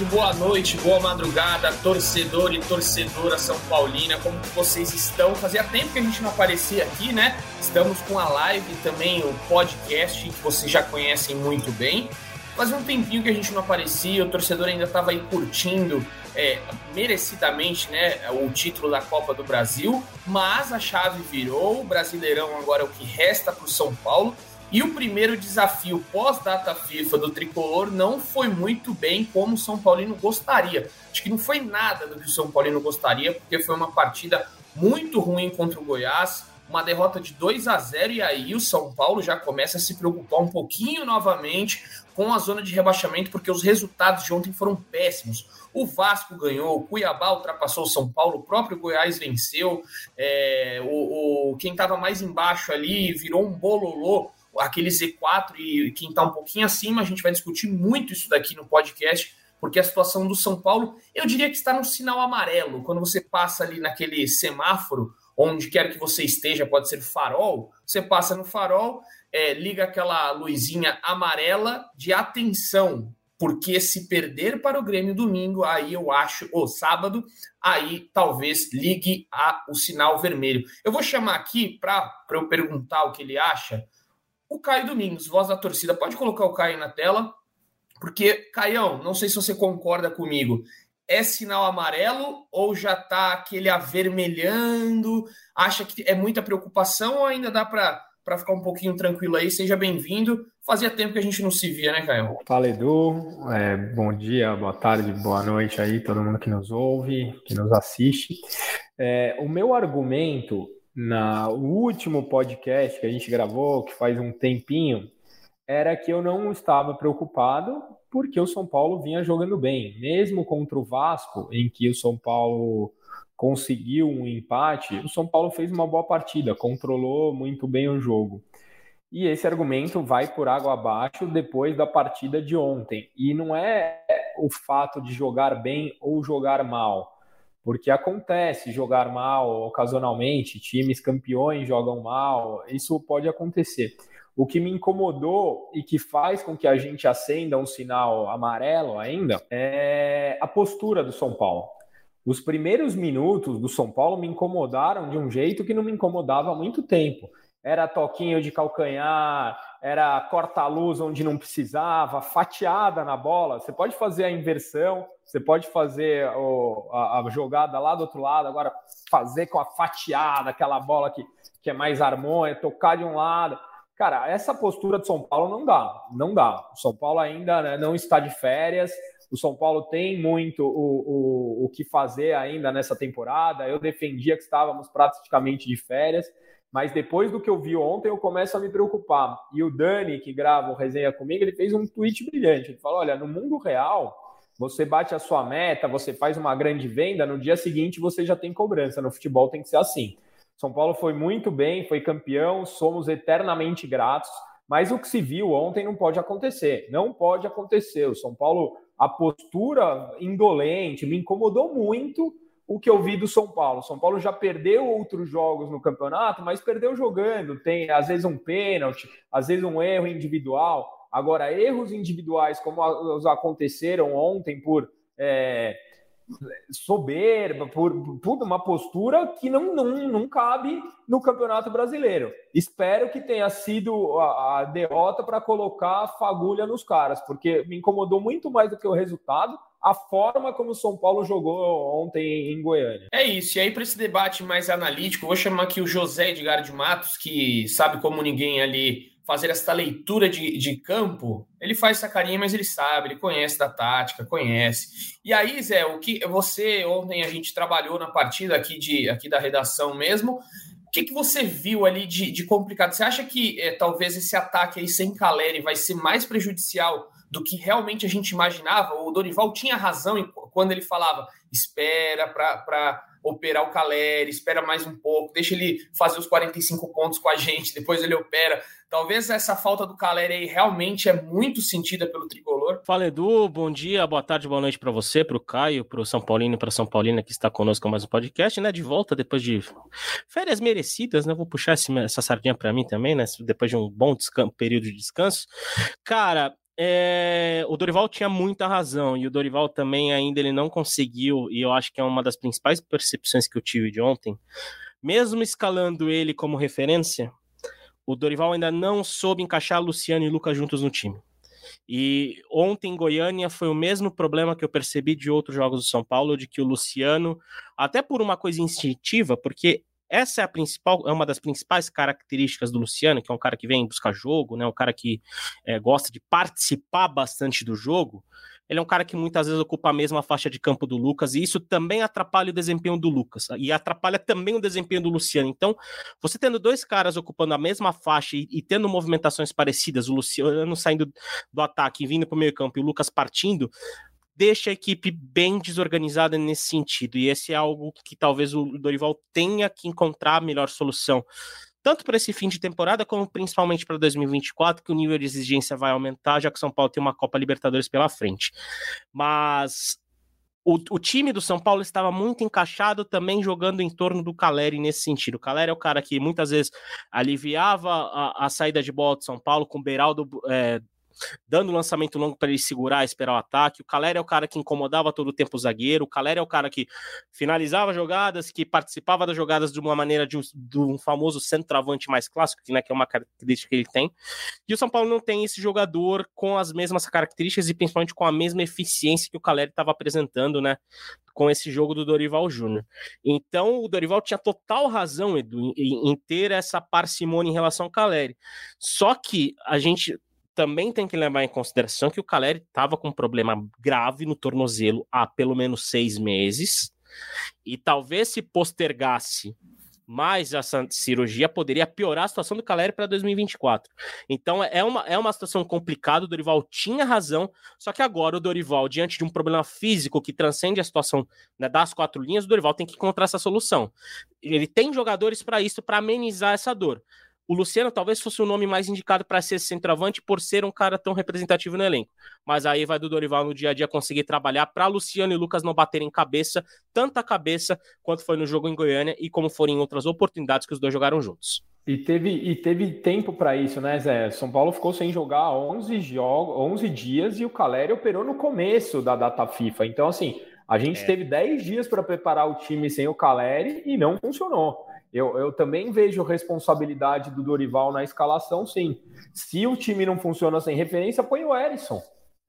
tarde, boa noite, boa madrugada, torcedor e torcedora São Paulina, como vocês estão? Fazia tempo que a gente não aparecia aqui, né? Estamos com a live também, o podcast que vocês já conhecem muito bem. Fazia um tempinho que a gente não aparecia, o torcedor ainda estava aí curtindo é, merecidamente né, o título da Copa do Brasil, mas a chave virou, o Brasileirão agora é o que resta para o São Paulo e o primeiro desafio pós-data FIFA do tricolor não foi muito bem como o São Paulino gostaria. Acho que não foi nada do que o São Paulino gostaria, porque foi uma partida muito ruim contra o Goiás, uma derrota de 2 a 0 e aí o São Paulo já começa a se preocupar um pouquinho novamente com a zona de rebaixamento, porque os resultados de ontem foram péssimos. O Vasco ganhou, o Cuiabá ultrapassou o São Paulo, o próprio Goiás venceu, é, o, o, quem estava mais embaixo ali virou um bololô aquele Z4 e quem está um pouquinho acima, a gente vai discutir muito isso daqui no podcast, porque a situação do São Paulo, eu diria que está no sinal amarelo. Quando você passa ali naquele semáforo, onde quer que você esteja, pode ser farol, você passa no farol, é, liga aquela luzinha amarela de atenção, porque se perder para o Grêmio domingo, aí eu acho, ou sábado, aí talvez ligue a, o sinal vermelho. Eu vou chamar aqui para eu perguntar o que ele acha o Caio Domingos, voz da torcida. Pode colocar o Caio na tela, porque, Caião, não sei se você concorda comigo. É sinal amarelo ou já tá aquele avermelhando? Acha que é muita preocupação ou ainda dá para para ficar um pouquinho tranquilo aí. Seja bem-vindo. Fazia tempo que a gente não se via, né, Caio? Fala, Edu. É, bom dia, boa tarde, boa noite aí, todo mundo que nos ouve, que nos assiste. É, o meu argumento na último podcast que a gente gravou, que faz um tempinho, era que eu não estava preocupado porque o São Paulo vinha jogando bem, mesmo contra o Vasco, em que o São Paulo conseguiu um empate, o São Paulo fez uma boa partida, controlou muito bem o jogo. E esse argumento vai por água abaixo depois da partida de ontem. E não é o fato de jogar bem ou jogar mal porque acontece jogar mal ocasionalmente, times campeões jogam mal, isso pode acontecer. O que me incomodou e que faz com que a gente acenda um sinal amarelo ainda é a postura do São Paulo. Os primeiros minutos do São Paulo me incomodaram de um jeito que não me incomodava há muito tempo. Era toquinho de calcanhar, era corta-luz onde não precisava, fatiada na bola. Você pode fazer a inversão, você pode fazer o, a, a, jogada lá do outro lado, agora fazer com a fatiada, aquela bola que, que é mais harmônica, tocar de um lado. Cara, essa postura de São Paulo não dá, não dá. O São Paulo ainda né, não está de férias, o São Paulo tem muito o, o, o que fazer ainda nessa temporada. Eu defendia que estávamos praticamente de férias, mas depois do que eu vi ontem, eu começo a me preocupar. E o Dani, que grava o resenha comigo, ele fez um tweet brilhante. Ele falou: olha, no mundo real você bate a sua meta, você faz uma grande venda, no dia seguinte você já tem cobrança. No futebol tem que ser assim. São Paulo foi muito bem, foi campeão, somos eternamente gratos, mas o que se viu ontem não pode acontecer. Não pode acontecer. O São Paulo, a postura indolente, me incomodou muito o que eu vi do São Paulo. São Paulo já perdeu outros jogos no campeonato, mas perdeu jogando. Tem às vezes um pênalti, às vezes um erro individual. Agora, erros individuais, como os aconteceram ontem por é, soberba, por, por uma postura que não, não, não cabe no Campeonato Brasileiro. Espero que tenha sido a, a derrota para colocar a fagulha nos caras, porque me incomodou muito mais do que o resultado a forma como o São Paulo jogou ontem em Goiânia. É isso. E aí, para esse debate mais analítico, vou chamar aqui o José Edgar de Matos, que sabe como ninguém ali fazer essa leitura de, de campo, ele faz essa carinha, mas ele sabe, ele conhece da tática, conhece. E aí, Zé, o que você ontem a gente trabalhou na partida aqui de aqui da redação mesmo. O que, que você viu ali de, de complicado? Você acha que é, talvez esse ataque aí sem Caleri vai ser mais prejudicial do que realmente a gente imaginava? O Dorival tinha razão quando ele falava: espera para operar o Caleri, espera mais um pouco, deixa ele fazer os 45 pontos com a gente, depois ele opera. Talvez essa falta do Caleri aí realmente é muito sentida pelo tricolor. Fala Edu, bom dia, boa tarde, boa noite para você, para o Caio, para o São Paulino e para São Paulina que está conosco mais um podcast, né? De volta depois de férias merecidas, né? Vou puxar essa sardinha para mim também, né? Depois de um bom período de descanso. Cara, é, o Dorival tinha muita razão e o Dorival também ainda ele não conseguiu e eu acho que é uma das principais percepções que eu tive de ontem, mesmo escalando ele como referência, o Dorival ainda não soube encaixar Luciano e Lucas juntos no time. E ontem em Goiânia foi o mesmo problema que eu percebi de outros jogos do São Paulo, de que o Luciano, até por uma coisa instintiva, porque essa é a principal, é uma das principais características do Luciano, que é um cara que vem buscar jogo, né? Um cara que é, gosta de participar bastante do jogo. Ele é um cara que muitas vezes ocupa a mesma faixa de campo do Lucas, e isso também atrapalha o desempenho do Lucas, e atrapalha também o desempenho do Luciano. Então, você tendo dois caras ocupando a mesma faixa e, e tendo movimentações parecidas, o Luciano saindo do ataque e vindo para o meio campo e o Lucas partindo, deixa a equipe bem desorganizada nesse sentido. E esse é algo que talvez o Dorival tenha que encontrar a melhor solução. Tanto para esse fim de temporada, como principalmente para 2024, que o nível de exigência vai aumentar, já que São Paulo tem uma Copa Libertadores pela frente. Mas o, o, time do São Paulo estava muito encaixado também jogando em torno do Caleri nesse sentido. O Caleri é o cara que muitas vezes aliviava a, a saída de bola do São Paulo com o Beraldo é, dando lançamento longo para ele segurar, esperar o ataque. O Caleri é o cara que incomodava todo o tempo o zagueiro. O Caleri é o cara que finalizava jogadas, que participava das jogadas de uma maneira de um, de um famoso centroavante mais clássico, né, que é uma característica que ele tem. E o São Paulo não tem esse jogador com as mesmas características e principalmente com a mesma eficiência que o Caleri estava apresentando, né? com esse jogo do Dorival Júnior. Então, o Dorival tinha total razão, Edu, em, em ter essa parcimônia em relação ao Caleri. Só que a gente também tem que levar em consideração que o Caleri estava com um problema grave no tornozelo há pelo menos seis meses, e talvez se postergasse mais essa cirurgia poderia piorar a situação do Caleri para 2024. Então é uma, é uma situação complicada. O Dorival tinha razão, só que agora o Dorival, diante de um problema físico que transcende a situação né, das quatro linhas, o Dorival tem que encontrar essa solução. Ele tem jogadores para isso, para amenizar essa dor. O Luciano talvez fosse o nome mais indicado para ser centroavante por ser um cara tão representativo no elenco. Mas aí vai do Dorival no dia a dia conseguir trabalhar para Luciano e Lucas não baterem cabeça, tanta cabeça quanto foi no jogo em Goiânia e como foram em outras oportunidades que os dois jogaram juntos. E teve, e teve tempo para isso, né, Zé? São Paulo ficou sem jogar 11, jogos, 11 dias e o Caleri operou no começo da data FIFA. Então, assim, a gente é. teve 10 dias para preparar o time sem o Caleri e não funcionou. Eu, eu também vejo responsabilidade do Dorival na escalação, sim. Se o time não funciona sem referência, põe o Erisson.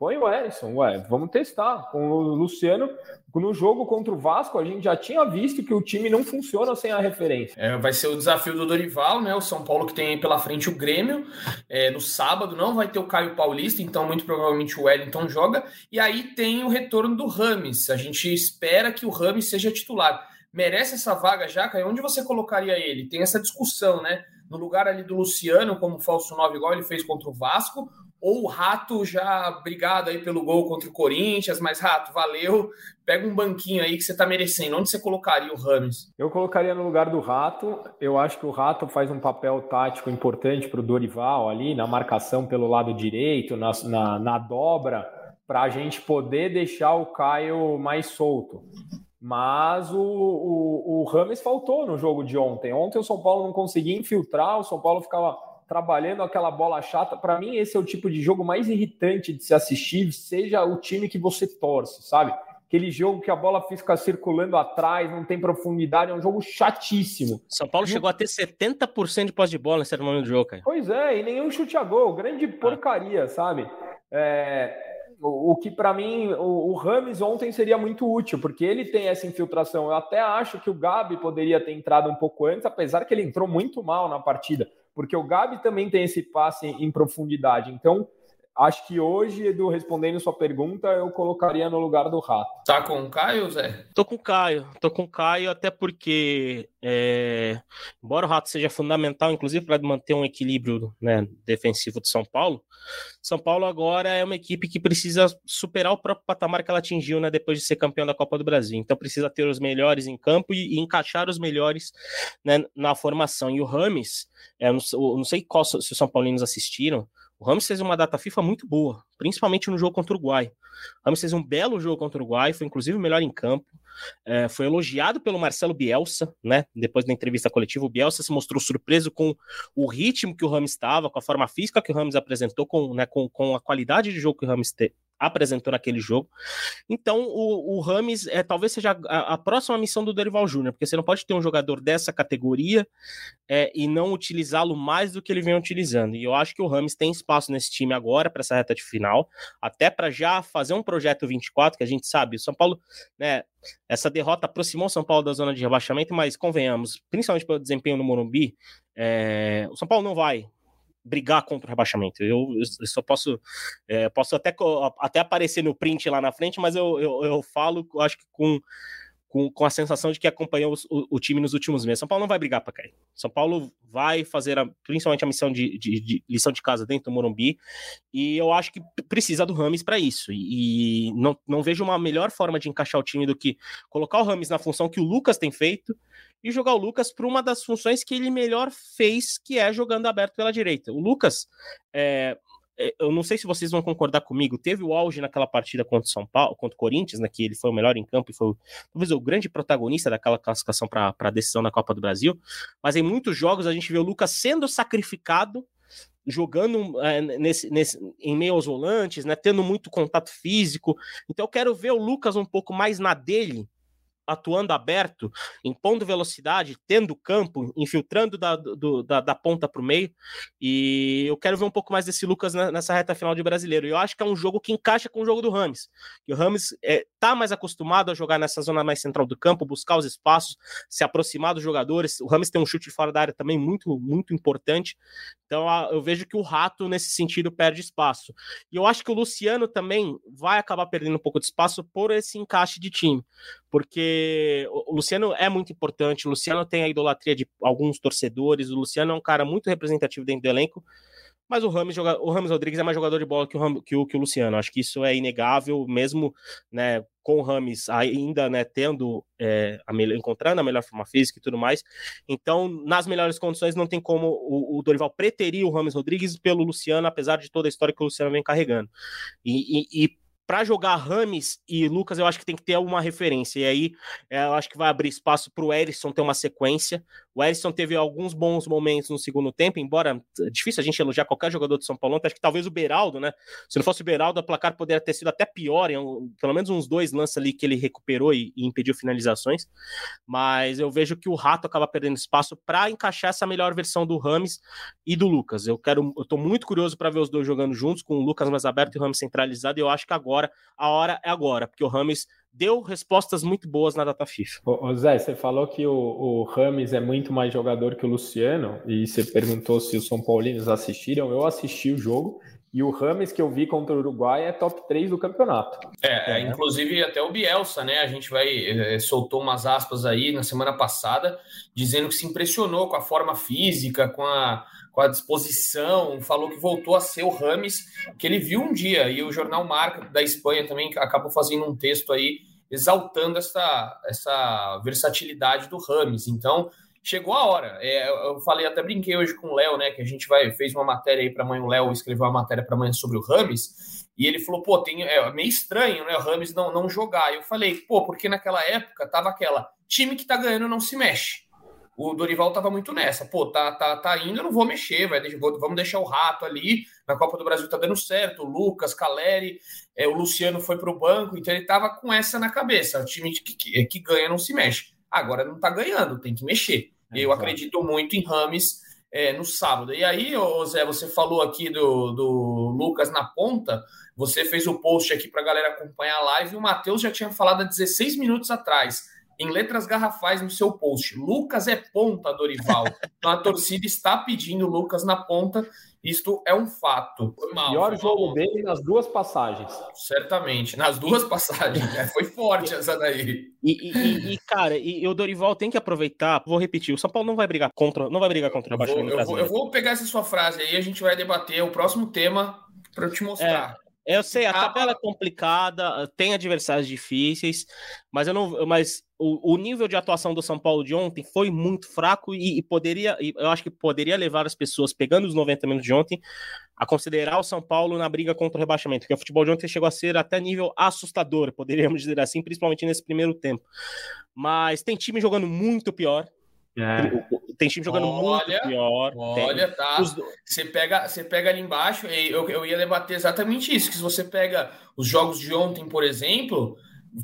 Põe o Erisson, ué, vamos testar. Com o Luciano, no jogo contra o Vasco, a gente já tinha visto que o time não funciona sem a referência. É, vai ser o desafio do Dorival, né? O São Paulo que tem pela frente o Grêmio. É, no sábado não vai ter o Caio Paulista, então muito provavelmente o Wellington joga. E aí tem o retorno do Rames. A gente espera que o Rames seja titular merece essa vaga já, Caio? Onde você colocaria ele? Tem essa discussão, né? No lugar ali do Luciano, como falso 9, igual ele fez contra o Vasco, ou o Rato já brigado aí pelo gol contra o Corinthians, mas Rato, valeu, pega um banquinho aí que você tá merecendo. Onde você colocaria o Rames? Eu colocaria no lugar do Rato. Eu acho que o Rato faz um papel tático importante para o Dorival ali, na marcação pelo lado direito, na, na, na dobra, para a gente poder deixar o Caio mais solto. Mas o, o, o Rames faltou no jogo de ontem. Ontem o São Paulo não conseguia infiltrar, o São Paulo ficava trabalhando aquela bola chata. Para mim, esse é o tipo de jogo mais irritante de se assistir, seja o time que você torce, sabe? Aquele jogo que a bola fica circulando atrás, não tem profundidade, é um jogo chatíssimo. São Paulo e chegou o... a ter 70% de posse de bola nesse momento do jogo, cara. Pois é, e nenhum chute a gol, grande porcaria, ah. sabe? É, o, que para mim o, o Rames ontem seria muito útil, porque ele tem essa infiltração. Eu até acho que o Gabi poderia ter entrado um pouco antes, apesar que ele entrou muito mal na partida, porque o Gabi também tem esse passe em profundidade. Então, Acho que hoje, Edu, respondendo sua pergunta, eu colocaria no lugar do Rato. Tá com o Caio, Zé? Tô com o Caio. Tô com o Caio, até porque, é... embora o Rato seja fundamental, inclusive, para manter um equilíbrio né, defensivo de São Paulo, São Paulo agora é uma equipe que precisa superar o próprio patamar que ela atingiu né, depois de ser campeão da Copa do Brasil. Então precisa ter os melhores em campo e, e encaixar os melhores né, na formação. E o Rames, é, não, não sei qual, se os São Paulinos assistiram, O Ramos fez uma data FIFA muito boa, principalmente no jogo contra o Uruguai. O Ramos fez um belo jogo contra o Uruguai, foi inclusive o melhor em campo. É, foi elogiado pelo Marcelo Bielsa, né? Depois da entrevista coletiva, o Bielsa se mostrou surpreso com o ritmo que o Ramos estava, com a forma física que o Ramos apresentou, com, né, com, com a qualidade de jogo que o Ramos te, apresentou naquele jogo. Então, o, o Rames é, talvez seja a, a, próxima missão do Dorival Júnior, porque você não pode ter um jogador dessa categoria é, e não utilizá-lo mais do que ele vem utilizando. E eu acho que o Rames tem espaço nesse time agora para essa reta de final, até para já fazer um projeto 24, que a gente sabe, o São Paulo, né, essa derrota aproximou o São Paulo da zona de rebaixamento, mas convenhamos, principalmente pelo desempenho no Morumbi, é, o São Paulo não vai brigar contra o rebaixamento. Eu, eu só posso, é, posso até, até aparecer no print lá na frente, mas eu, eu, eu falo, acho que com, com, com a sensação de que acompanhou o, o, time nos últimos meses. São Paulo não vai brigar para cair. São Paulo vai fazer a, principalmente a missão de, de, de, lição de casa dentro do Morumbi, e eu acho que precisa do Rames para isso. E, não, não vejo uma melhor forma de encaixar o time do que colocar o Rames na função que o Lucas tem feito e jogar o Lucas para uma das funções que ele melhor fez, que é jogando aberto pela direita. O Lucas, é, é, eu não sei se vocês vão concordar comigo, teve o auge naquela partida contra o São Paulo, contra o Corinthians, né, que ele foi o melhor em campo e foi talvez o grande protagonista daquela classificação para a decisão da Copa do Brasil. Mas em muitos jogos a gente vê o Lucas sendo sacrificado jogando é, nesse, nesse, em meio aos volantes, né, tendo muito contato físico. Então eu quero ver o Lucas um pouco mais na dele atuando aberto, impondo velocidade, tendo campo, infiltrando da, do, da, da ponta para o meio. E eu quero ver um pouco mais desse Lucas nessa reta final de brasileiro. E eu acho que é um jogo que encaixa com o jogo do Rames. E o Rames é, tá mais acostumado a jogar nessa zona mais central do campo, buscar os espaços, se aproximar dos jogadores. O Rames tem um chute fora da área também muito, muito importante. Então eu vejo que o Rato, nesse sentido, perde espaço. E eu acho que o Luciano também vai acabar perdendo um pouco de espaço por esse encaixe de time porque o Luciano é muito importante, o Luciano tem a idolatria de alguns torcedores, o Luciano é um cara muito representativo dentro do elenco, mas o Rames, o Rames Rodrigues é mais jogador de bola que o, que o, que o Luciano. Acho que isso é inegável, mesmo né, com o Rames ainda né, tendo é, a melhor, encontrando a melhor forma física e tudo mais. Então, nas melhores condições, não tem como o, o Dorival preterir o Rames Rodrigues pelo Luciano, apesar de toda a história que o Luciano vem carregando. E, e, e para jogar Rames e Lucas, eu acho que tem que ter uma referência. E aí, é, eu acho que vai abrir espaço para o Erisson ter uma sequência. O Erisson teve alguns bons momentos no segundo tempo, embora é difícil a gente elogiar qualquer jogador de São Paulo. Acho que talvez o Beraldo, né? Se não fosse o Beraldo, o placar poderia ter sido até pior. Em um, pelo menos uns dois lances ali que ele recuperou e, e impediu finalizações. Mas eu vejo que o Rato acaba perdendo espaço para encaixar essa melhor versão do Rames e do Lucas. Eu quero, eu tô muito curioso para ver os dois jogando juntos, com o Lucas mais aberto e o Rames centralizado. E eu acho que agora, a hora é agora, porque o Rames deu respostas muito boas na data FIFA. Ô, Zé, você falou que o, o Rames é muito mais jogador que o Luciano, e você perguntou se os São Paulinos assistiram. Eu assisti o jogo, e o Rames que eu vi contra o Uruguai é top 3 do campeonato. É, é, inclusive até o Bielsa, né? A gente vai é, soltou umas aspas aí na semana passada, dizendo que se impressionou com a forma física, com a com a disposição, falou que voltou a ser o Rames que ele viu um dia. E o jornal Marca da Espanha também acabou fazendo um texto aí exaltando essa, essa versatilidade do Rames. Então, chegou a hora. É, eu falei, até brinquei hoje com o Léo, né? Que a gente vai fez uma matéria aí para amanhã. O Léo escreveu uma matéria para amanhã sobre o Rames. E ele falou, pô, tem, é meio estranho, né? O Rames não, não jogar. Eu falei, pô, porque naquela época tava aquela time que tá ganhando não se mexe o Dorival tava muito nessa. Pô, tá, tá, tá indo, eu não vou mexer, vai, vamos deixar o rato ali. Na Copa do Brasil tá dando certo. O Lucas, Caleri, é, o Luciano foi pro banco, então ele tava com essa na cabeça. O time que, que, que ganha não se mexe. Agora não tá ganhando, tem que mexer. É, eu exatamente. acredito muito em Rames é, no sábado. E aí, ô Zé, você falou aqui do, do Lucas na ponta. Você fez o post aqui para a galera acompanhar a live e o Matheus já tinha falado há 16 minutos atrás em letras garrafais no seu post. Lucas é ponta, Dorival. Então a torcida está pedindo Lucas na ponta. Isto é um fato. Foi mal, Pior foi jogo mal. dele nas duas passagens. Certamente, nas duas passagens. É, foi forte essa daí. E, e, e, cara, e o Dorival tem que aproveitar. Vou repetir: o São Paulo não vai brigar contra, não vai brigar contra o eu vou, eu vou, eu vou pegar essa sua frase aí, a gente vai debater o próximo tema para eu te mostrar. É. Eu sei, a tabela é complicada, tem adversários difíceis, mas eu não, mas o, o nível de atuação do São Paulo de ontem foi muito fraco e, e poderia, e eu acho que poderia levar as pessoas pegando os 90 minutos de ontem a considerar o São Paulo na briga contra o rebaixamento, porque o futebol de ontem chegou a ser até nível assustador, poderíamos dizer assim, principalmente nesse primeiro tempo. Mas tem time jogando muito pior, é. Tem time jogando olha, muito pior. Olha, tem. tá. Os... Você, pega, você pega ali embaixo, eu, eu ia debater exatamente isso: que se você pega os jogos de ontem, por exemplo,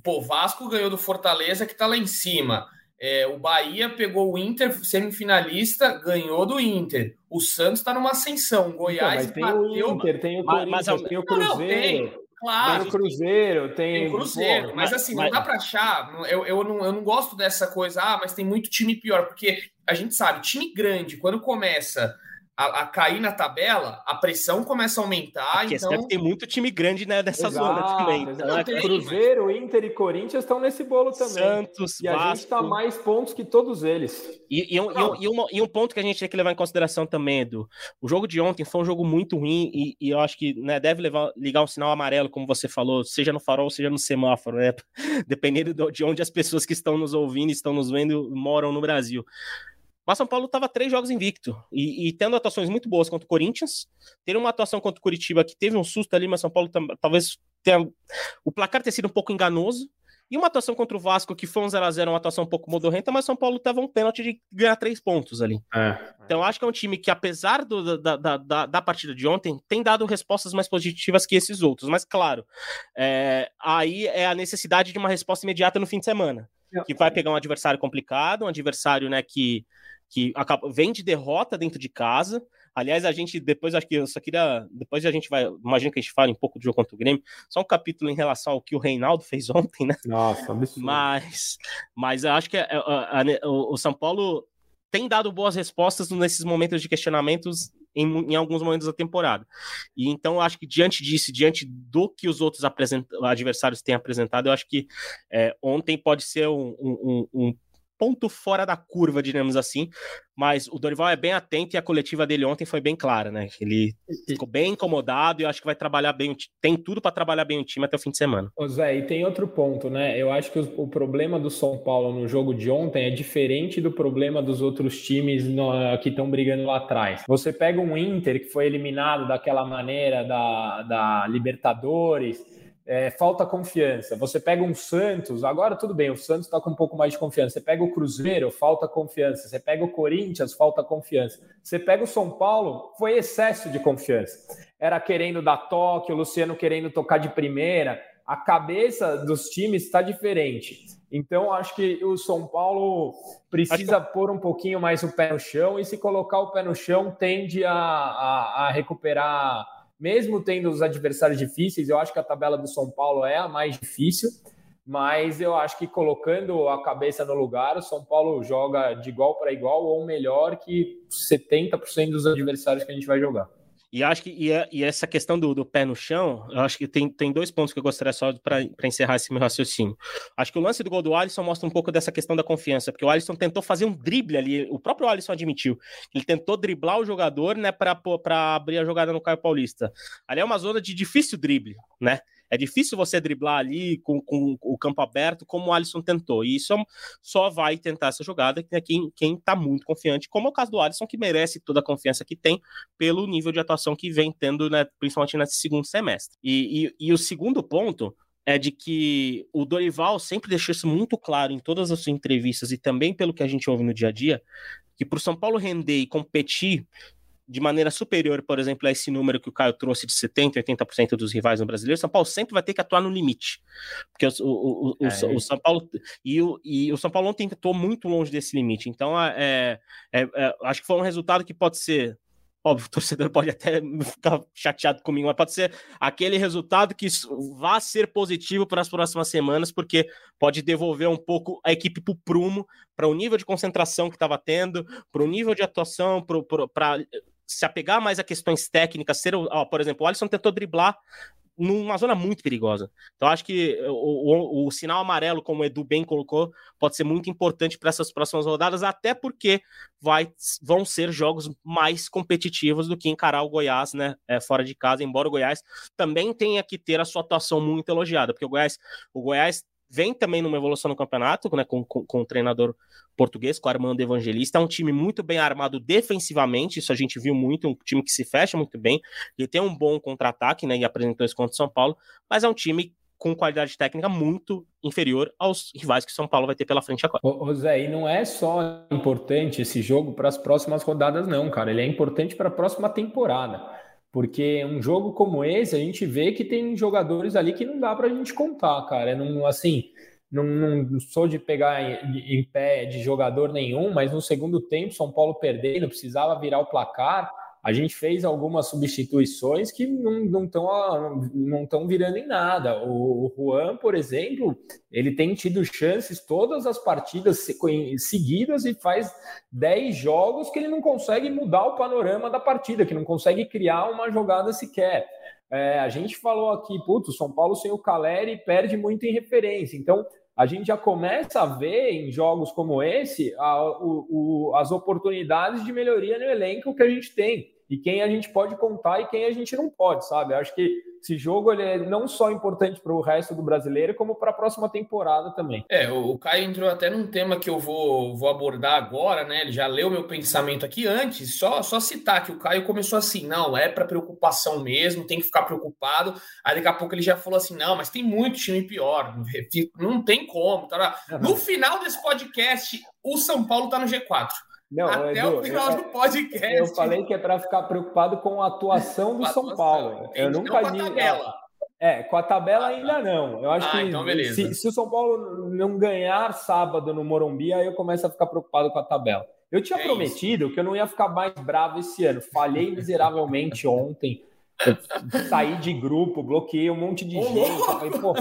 o Vasco ganhou do Fortaleza, que tá lá em cima. É, o Bahia pegou o Inter, semifinalista, ganhou do Inter. O Santos está numa ascensão. Goiás então, tem bateu... o Inter, tem o Corinthians, mas, tem o Cruzeiro. Não, não, tem. Claro. Tem o Cruzeiro, tem. Tem o Cruzeiro, mas, assim, mas... não dá para achar. Eu, eu, não, eu não gosto dessa coisa, ah, mas tem muito time pior, porque a gente sabe, time grande, quando começa a, a, cair na tabela, a pressão começa a aumentar. Porque então... deve ter muito time grande né, nessa Exato, zona também. Então, tem, Cruzeiro, mas... Inter e Corinthians estão nesse bolo também. Santos, e a Vasco. gente está mais pontos que todos eles. E, e, um, e, um, e, um, e, um, ponto que a gente tem que levar em consideração também, Edu. O jogo de ontem foi um jogo muito ruim e, e eu acho que né, deve levar, ligar um sinal amarelo, como você falou, seja no farol, seja no semáforo, né? Dependendo de onde as pessoas que estão nos ouvindo, estão nos vendo, moram no Brasil. Mas São Paulo estava três jogos invicto e, e, tendo atuações muito boas contra o Corinthians, ter uma atuação contra o Curitiba que teve um susto ali, mas São Paulo talvez tenha o placar ter sido um pouco enganoso. E uma atuação contra o Vasco, que foi um 0x0, uma atuação um pouco modorrenta, mas São Paulo tava um pênalti de ganhar três pontos ali. É. Então, acho que é um time que, apesar do, da, da, da, da, partida de ontem, tem dado respostas mais positivas que esses outros. Mas, claro, é, aí é a necessidade de uma resposta imediata no fim de semana. Que vai pegar um adversário complicado, um adversário né, que que acaba, vem de derrota dentro de casa. Aliás, a gente depois acho que eu só queria. Depois a gente vai. Imagina que a gente fale um pouco do jogo contra o Grêmio. Só um capítulo em relação ao que o Reinaldo fez ontem, né? Nossa, absurdo. Mas, mas eu acho que a, a, a, o São Paulo tem dado boas respostas nesses momentos de questionamentos em, em, alguns momentos da temporada. E então eu acho que diante disso, diante do que os outros adversários têm apresentado, eu acho que é, ontem pode ser um, um, um ponto fora da curva, digamos assim. Mas o Dorival é bem atento e a coletiva dele ontem foi bem clara, né? Ele ficou bem incomodado e eu acho que vai trabalhar bem, tem tudo para trabalhar bem o time até o fim de semana. Ô Zé, e tem outro ponto, né? Eu acho que o, o problema do São Paulo no jogo de ontem é diferente do problema dos outros times no, que estão brigando lá atrás. Você pega um Inter que foi eliminado daquela maneira da, da Libertadores é, falta confiança. Você pega um Santos, agora tudo bem, o Santos está com um pouco mais de confiança. Você pega o Cruzeiro, falta confiança. Você pega o Corinthians, falta confiança. Você pega o São Paulo, foi excesso de confiança. Era querendo dar toque, o Luciano querendo tocar de primeira. A cabeça dos times está diferente. Então, acho que o São Paulo precisa que... pôr um pouquinho mais o pé no chão, e se colocar o pé no chão, tende a, a, a recuperar mesmo tendo os adversários difíceis, eu acho que a tabela do São Paulo é a mais difícil, mas eu acho que colocando a cabeça no lugar, o São Paulo joga de igual para igual ou melhor que 70% dos adversários que a gente vai jogar. E acho que e, é, e essa questão do, do, pé no chão, eu acho que tem, tem dois pontos que eu gostaria só para encerrar esse meu raciocínio. Acho que o lance do gol do Alisson mostra um pouco dessa questão da confiança, porque o Alisson tentou fazer um drible ali, o próprio Alisson admitiu. Ele tentou driblar o jogador, né, para abrir a jogada no Caio Paulista. Ali é uma zona de difícil drible, né? É difícil você driblar ali com, com o campo aberto, como o Alisson tentou. E isso só vai tentar essa jogada quem, quem tá muito confiante, como é o caso do Alisson, que merece toda a confiança que tem pelo nível de atuação que vem tendo, né, principalmente nesse segundo semestre. E, e, e o segundo ponto é de que o Dorival sempre deixou isso muito claro em todas as suas entrevistas e também pelo que a gente ouve no dia a dia, que para o São Paulo render e competir de maneira superior, por exemplo, a esse número que o Caio trouxe de 70%, 80% dos rivais no brasileiro, São Paulo sempre vai ter que atuar no limite. Porque o, o, o, é. o São Paulo e o, e o São Paulo ontem atuou muito longe desse limite. Então, é, é, é, acho que foi um resultado que pode ser Óbvio, o torcedor pode até ficar chateado comigo, mas pode ser aquele resultado que vá ser positivo para as próximas semanas, porque pode devolver um pouco a equipe para o prumo, para o nível de concentração que estava tendo, para o nível de atuação, para se apegar mais a questões técnicas. Ser, ó, por exemplo, o Alisson tentou driblar numa zona muito perigosa. Então, acho que o, o, o, sinal amarelo, como o Edu bem colocou, pode ser muito importante para essas próximas rodadas, até porque vai, vão ser jogos mais competitivos do que encarar o Goiás, né? É, fora de casa, embora o Goiás também tenha que ter a sua atuação muito elogiada, porque o Goiás, o Goiás vem também numa evolução no campeonato, né, com, com, com o treinador português, com o Armando Evangelista. É um time muito bem armado defensivamente, isso a gente viu muito, um time que se fecha muito bem, ele tem um bom contra-ataque, né, e apresentou isso contra o São Paulo, mas é um time com qualidade técnica muito inferior aos rivais que São Paulo vai ter pela frente agora. Ô, Zé, e não é só importante esse jogo para as próximas rodadas, não, cara. Ele é importante para a próxima temporada. Porque um jogo como esse, a gente vê que tem jogadores ali que não dá para a gente contar, cara. Não, assim, não, não sou de pegar em, em, pé de jogador nenhum, mas no segundo tempo, São Paulo perdendo, precisava virar o placar a gente fez algumas substituições que não estão não estão virando em nada. O, o Juan, por exemplo, ele tem tido chances todas as partidas seguidas e faz 10 jogos que ele não consegue mudar o panorama da partida, que não consegue criar uma jogada sequer. É, a gente falou aqui, putz, o São Paulo sem o Caleri perde muito em referência. Então, a gente já começa a ver em jogos como esse a, o, o, as oportunidades de melhoria no elenco que a gente tem e quem a gente pode contar e quem a gente não pode, sabe? Eu acho que esse jogo ele é não só importante para o resto do brasileiro, como para a próxima temporada também. É, o Caio entrou até num tema que eu vou, vou abordar agora, né? Ele já leu meu pensamento aqui antes, só, só citar que o Caio começou assim: não, é para preocupação mesmo, tem que ficar preocupado. Aí daqui a pouco ele já falou assim: não, mas tem muito time pior, não tem como. Tá? No final desse podcast, o São Paulo está no G4. Não, Até Edu, o final eu, do podcast. Eu falei que é para ficar preocupado com a atuação do São Paulo. Eu nunca com a tabela. É, com a tabela ainda não. Eu acho ah, que então se, se, o São Paulo não ganhar sábado no Morumbi, aí eu começo a ficar preocupado com a tabela. Eu tinha é prometido isso. que eu não ia ficar mais bravo esse ano. Falhei miseravelmente ontem saí de grupo, bloqueei um monte de gente. Falei, pô,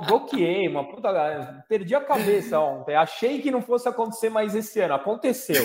bloqueei, uma puta. Perdi a cabeça ontem. Achei que não fosse acontecer mais esse ano. Aconteceu.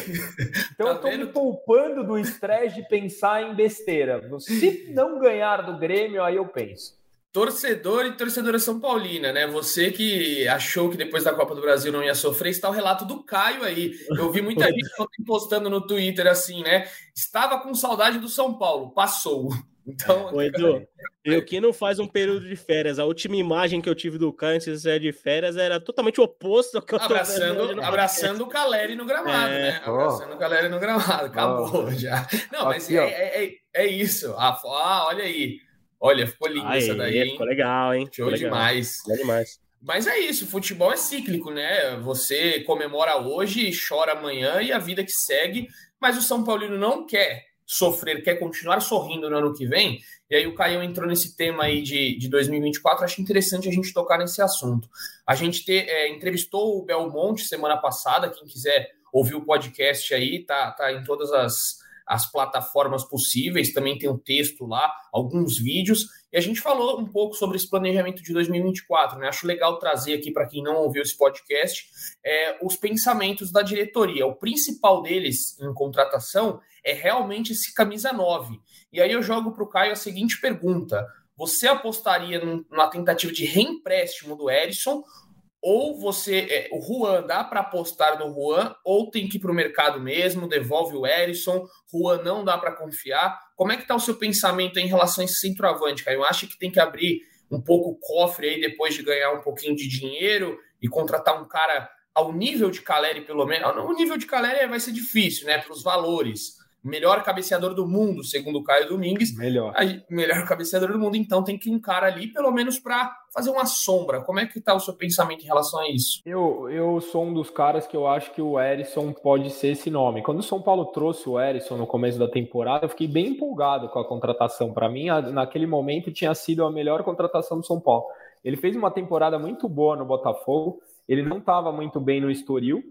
Então tá eu tô vendo? me poupando do estresse de pensar em besteira. Se não ganhar do Grêmio, aí eu penso. Torcedor e torcedora São Paulina, né? Você que achou que depois da Copa do Brasil não ia sofrer, está o relato do Caio aí. Eu vi muita gente postando no Twitter assim, né? Estava com saudade do São Paulo, passou. Então, Ô, Edu, e o que não faz um período de férias? A última imagem que eu tive do Caio antes de férias era totalmente oposto ao que eu tô abraçando, abraçando o Caleri no gramado, é. né? Abraçando oh. o Caleri no gramado. Acabou oh. já. Não, mas Aqui, é, é, é, é, isso. Ah, olha aí. Olha, ficou linda essa daí, hein? Ficou legal, hein? Show legal. demais. Legal demais. Mas é isso, futebol é cíclico, né? Você comemora hoje, chora amanhã e a vida que segue, mas o São Paulino não quer sofrer, quer continuar sorrindo no ano que vem, e aí o Caio entrou nesse tema aí de, de 2024, acho interessante a gente tocar nesse assunto. A gente ter, é, entrevistou o Belmonte semana passada, quem quiser ouvir o podcast aí, tá, tá em todas as, as plataformas possíveis, também tem um texto lá, alguns vídeos, e a gente falou um pouco sobre esse planejamento de 2024, né? Acho legal trazer aqui para quem não ouviu esse podcast é, os pensamentos da diretoria. O principal deles em contratação é realmente esse camisa 9. E aí eu jogo para o Caio a seguinte pergunta: você apostaria na tentativa de reempréstimo do Erisson? Ou você, é, o Juan, dá para apostar no Juan, ou tem que ir para o mercado mesmo, devolve o Erisson, Juan não dá para confiar. Como é que está o seu pensamento em relação a esse centroavante, Caio? Acha que tem que abrir um pouco o cofre aí depois de ganhar um pouquinho de dinheiro e contratar um cara ao nível de Caleri, pelo menos. O nível de Caleri vai ser difícil, né? Pelos valores melhor cabeceador do mundo, segundo o Caio Domingues. Melhor. Melhor cabeceador do mundo, então tem que um cara ali, pelo menos, para fazer uma sombra. Como é que está o seu pensamento em relação a isso? Eu, eu sou um dos caras que eu acho que o Erisson pode ser esse nome. Quando o São Paulo trouxe o Erisson no começo da temporada, eu fiquei bem empolgado com a contratação. Para mim, naquele momento, tinha sido a melhor contratação do São Paulo. Ele fez uma temporada muito boa no Botafogo, ele não estava muito bem no Estoril,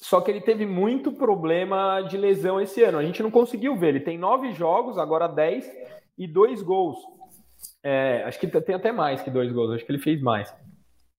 só que ele teve muito problema de lesão esse ano. A gente não conseguiu ver. Ele tem nove jogos, agora dez, e dois gols. É, acho que tem até mais que dois gols, acho que ele fez mais.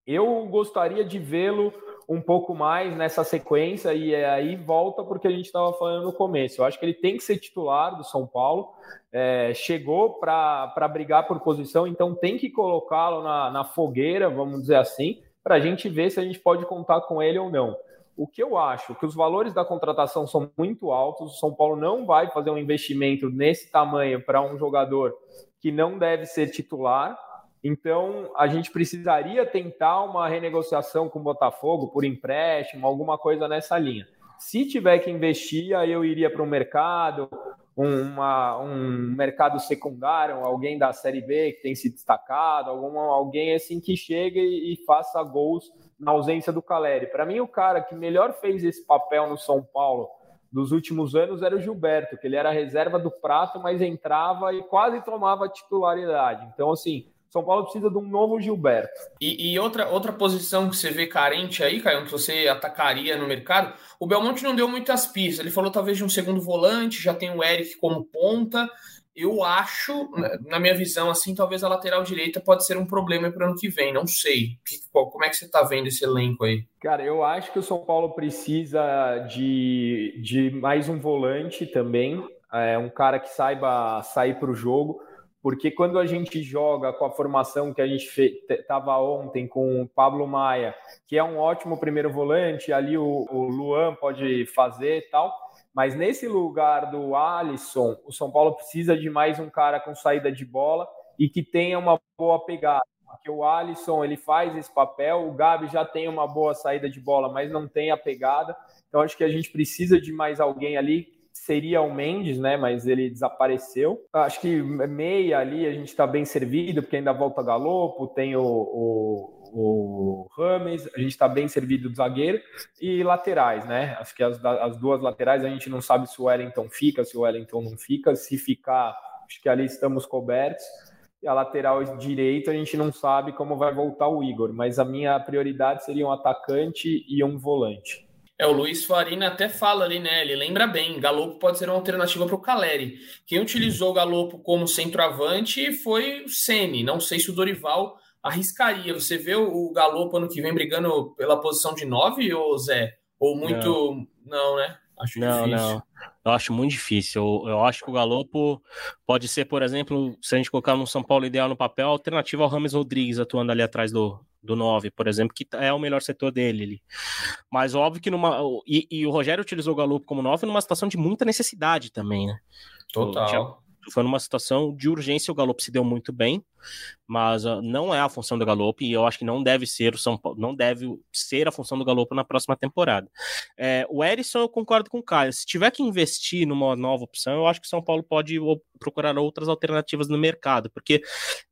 Eu gostaria de vê-lo um pouco mais nessa sequência e aí volta porque a gente estava falando no começo. Eu acho que ele tem que ser titular do São Paulo, é, chegou para brigar por posição, então tem que colocá-lo na, na fogueira, vamos dizer assim, para a gente ver se a gente pode contar com ele ou não. O que eu acho que os valores da contratação são muito altos, o São Paulo não vai fazer um investimento nesse tamanho para um jogador que não deve ser titular. Então, a gente precisaria tentar uma renegociação com o Botafogo por empréstimo, alguma coisa nessa linha. Se tiver que investir, aí eu iria para o mercado, uma, um mercado secundário, alguém da Série B que tem se destacado, algum, alguém assim que chegue e, e faça gols na ausência do Caleri. Para mim, o cara que melhor fez esse papel no São Paulo dos últimos anos era o Gilberto, que ele era reserva do prato, mas entrava e quase tomava titularidade. Então, assim, são Paulo precisa de um novo Gilberto. E, e, outra, outra posição que você vê carente aí, Caio, que você atacaria no mercado, o Belmonte não deu muitas pistas. Ele falou talvez de um segundo volante, já tem o Eric como ponta. Eu acho, na minha visão, assim, talvez a lateral direita pode ser um problema para o ano que vem. Não sei. Como é que você está vendo esse elenco aí? Cara, eu acho que o São Paulo precisa de, de mais um volante também. É, um cara que saiba sair para o jogo porque quando a gente joga com a formação que a gente estava ontem com o Pablo Maia, que é um ótimo primeiro volante, ali o, o Luan pode fazer e tal, mas nesse lugar do Alisson, o São Paulo precisa de mais um cara com saída de bola e que tenha uma boa pegada. Porque o Alisson ele faz esse papel, o Gabi já tem uma boa saída de bola, mas não tem a pegada. Então acho que a gente precisa de mais alguém ali seria o Mendes, né? Mas ele desapareceu. Acho que meia ali a gente está bem servido, porque ainda volta Galopo, tem o, o, o Rames, a gente está bem servido do zagueiro. E laterais, né? Acho que as, as duas laterais a gente não sabe se o Wellington fica, se o Wellington não fica. Se ficar, acho que ali estamos cobertos. E a lateral direita a gente não sabe como vai voltar o Igor, mas a minha prioridade seria um atacante e um volante. É, o Luiz Farina até fala ali, né? Ele lembra bem, Galopo pode ser uma alternativa para o Caleri. Quem utilizou o Galopo como centroavante foi o Sene. Não sei se o Dorival arriscaria. Você vê o Galopo ano que vem brigando pela posição de nove, ou Zé? Ou muito. Não, não né? Acho não, difícil. Não. Eu acho muito difícil. Eu, eu, acho que o Galopo pode ser, por exemplo, se a gente colocar no São Paulo ideal no papel, alternativa ao Rames Rodrigues atuando ali atrás do, do 9, por exemplo, que é o melhor setor dele. Ali. Mas óbvio que numa. E, e o Rogério utilizou o Galo como 9 numa situação de muita necessidade também, né? Total. Foi numa situação de urgência, o Galo se deu muito bem mas uh, não é a função do Galopo e eu acho que não deve ser o São Paulo, não deve ser a função do Galopo na próxima temporada. É, o Erisson eu concordo com o Caio, se tiver que investir numa nova opção, eu acho que o São Paulo pode procurar outras alternativas no mercado, porque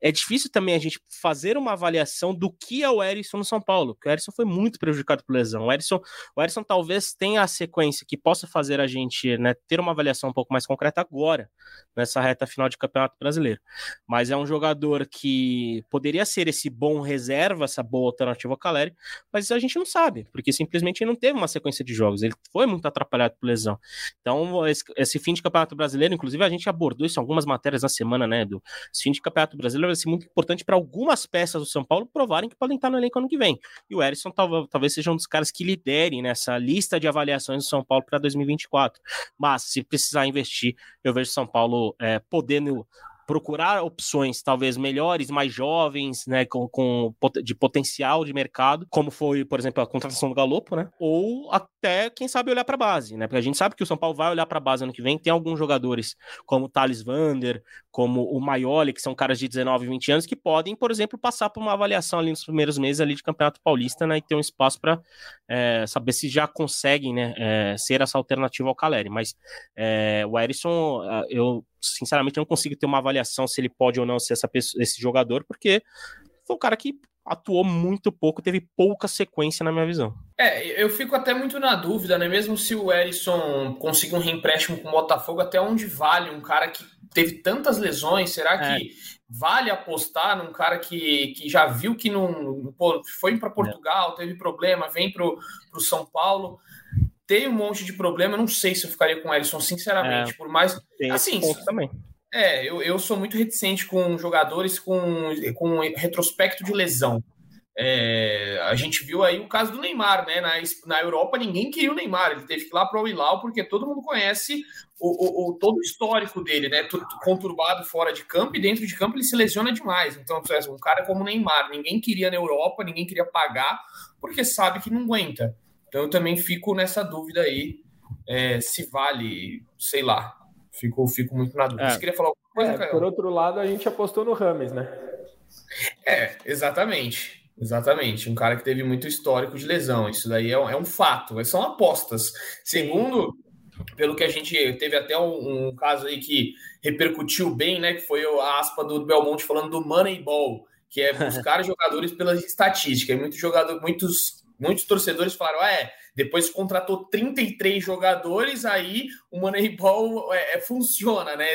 é difícil também a gente fazer uma avaliação do que é o Erisson no São Paulo, porque o Erisson foi muito prejudicado por lesão. O Erisson, o Erisson talvez tenha a sequência que possa fazer a gente né, ter uma avaliação um pouco mais concreta agora, nessa reta final de Campeonato Brasileiro. Mas é um jogador que poderia ser esse bom reserva, essa boa alternativa ao Caleri, mas a gente não sabe, porque simplesmente ele não teve uma sequência de jogos, ele foi muito atrapalhado por lesão. Então, esse, fim de Campeonato Brasileiro, inclusive a gente abordou isso em algumas matérias na semana, né, do esse fim de Campeonato Brasileiro vai ser muito importante para algumas peças do São Paulo provarem que podem estar no elenco ano que vem. E o Erisson tal, talvez seja um dos caras que liderem nessa lista de avaliações do São Paulo para 2024. Mas se precisar investir, eu vejo São Paulo é, podendo procurar opções talvez melhores, mais jovens, né, com, com de potencial de mercado, como foi, por exemplo, a contratação do Galopo, né? Ou até, quem sabe, olhar para a base, né? Porque a gente sabe que o São Paulo vai olhar para a base ano que vem. Tem alguns jogadores como o Thales Vander, como o Maioli, que são caras de 19, 20 anos, que podem, por exemplo, passar por uma avaliação ali nos primeiros meses ali de Campeonato Paulista, né? E ter um espaço para é, saber se já conseguem, né? É, ser essa alternativa ao Caleri. Mas é, o Erisson, eu sinceramente não consigo ter uma avaliação se ele pode ou não ser essa pessoa, esse jogador, porque foi um cara que atuou muito pouco, teve pouca sequência na minha visão. É, eu fico até muito na dúvida, né? Mesmo se o Erisson conseguir um reempréstimo com o Botafogo, até onde vale um cara que teve tantas lesões? Será que é. vale apostar num cara que, que já viu que não foi para Portugal, é. teve problema, vem para o São Paulo? Tem um monte de problema. Eu não sei se eu ficaria com o Ellison, sinceramente. É, por mais. Assim, também. É, eu, eu sou muito reticente com jogadores com, com retrospecto de lesão. É, a gente viu aí o caso do Neymar, né? Na, na Europa ninguém queria o Neymar, ele teve que ir lá para o Hilal porque todo mundo conhece o, o, o, todo o histórico dele, né? Tudo conturbado fora de campo e dentro de campo ele se lesiona demais. Então, um cara como o Neymar, ninguém queria na Europa, ninguém queria pagar porque sabe que não aguenta. Então eu também fico nessa dúvida aí é, se vale, sei lá. Fico, fico muito na dúvida. É. Você queria falar alguma coisa, é, Por outro lado, a gente apostou no Rames, né? É, exatamente. Exatamente, um cara que teve muito histórico de lesão. Isso daí é um, é um fato, são apostas. Segundo, pelo que a gente teve até um, um, caso aí que repercutiu bem, né? Que foi a aspa do Belmonte falando do Moneyball, que é buscar jogadores pelas estatísticas. Muito jogador, muitos, muitos torcedores falaram: ah, é, depois contratou 33 jogadores, aí o Moneyball é, é, funciona, né?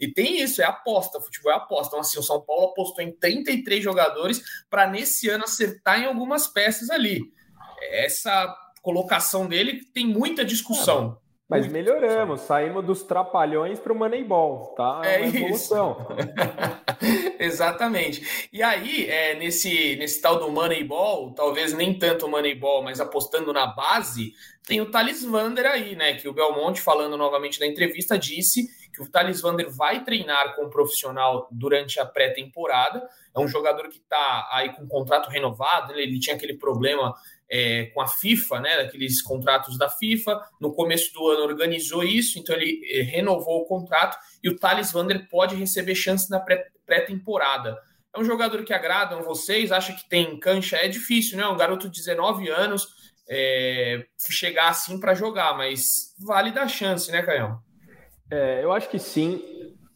E tem isso, é aposta, futebol é aposta. Então, assim, o São Paulo apostou em 33 jogadores para nesse ano acertar em algumas peças ali. Essa colocação dele tem muita discussão. Mas melhoramos, saímos dos trapalhões para o Moneyball, tá? É, é evolução. Exatamente. E aí, é, nesse, nesse tal do Moneyball, talvez nem tanto Moneyball, mas apostando na base, tem o Thales Vander aí, né? Que o Belmonte, falando novamente na entrevista, disse que o Thales Vander vai treinar com o profissional durante a pré-temporada. É um jogador que está aí com contrato renovado, ele, ele tinha aquele problema é, com a FIFA, né, daqueles contratos da FIFA. No começo do ano organizou isso, então ele é, renovou o contrato e o Thales Vander pode receber chance na pré-temporada. É um jogador que agradam vocês, acha que tem cancha, é difícil, né? Um garoto de 19 anos é, chegar assim para jogar, mas vale dar chance, né, Caião? É, eu acho que sim.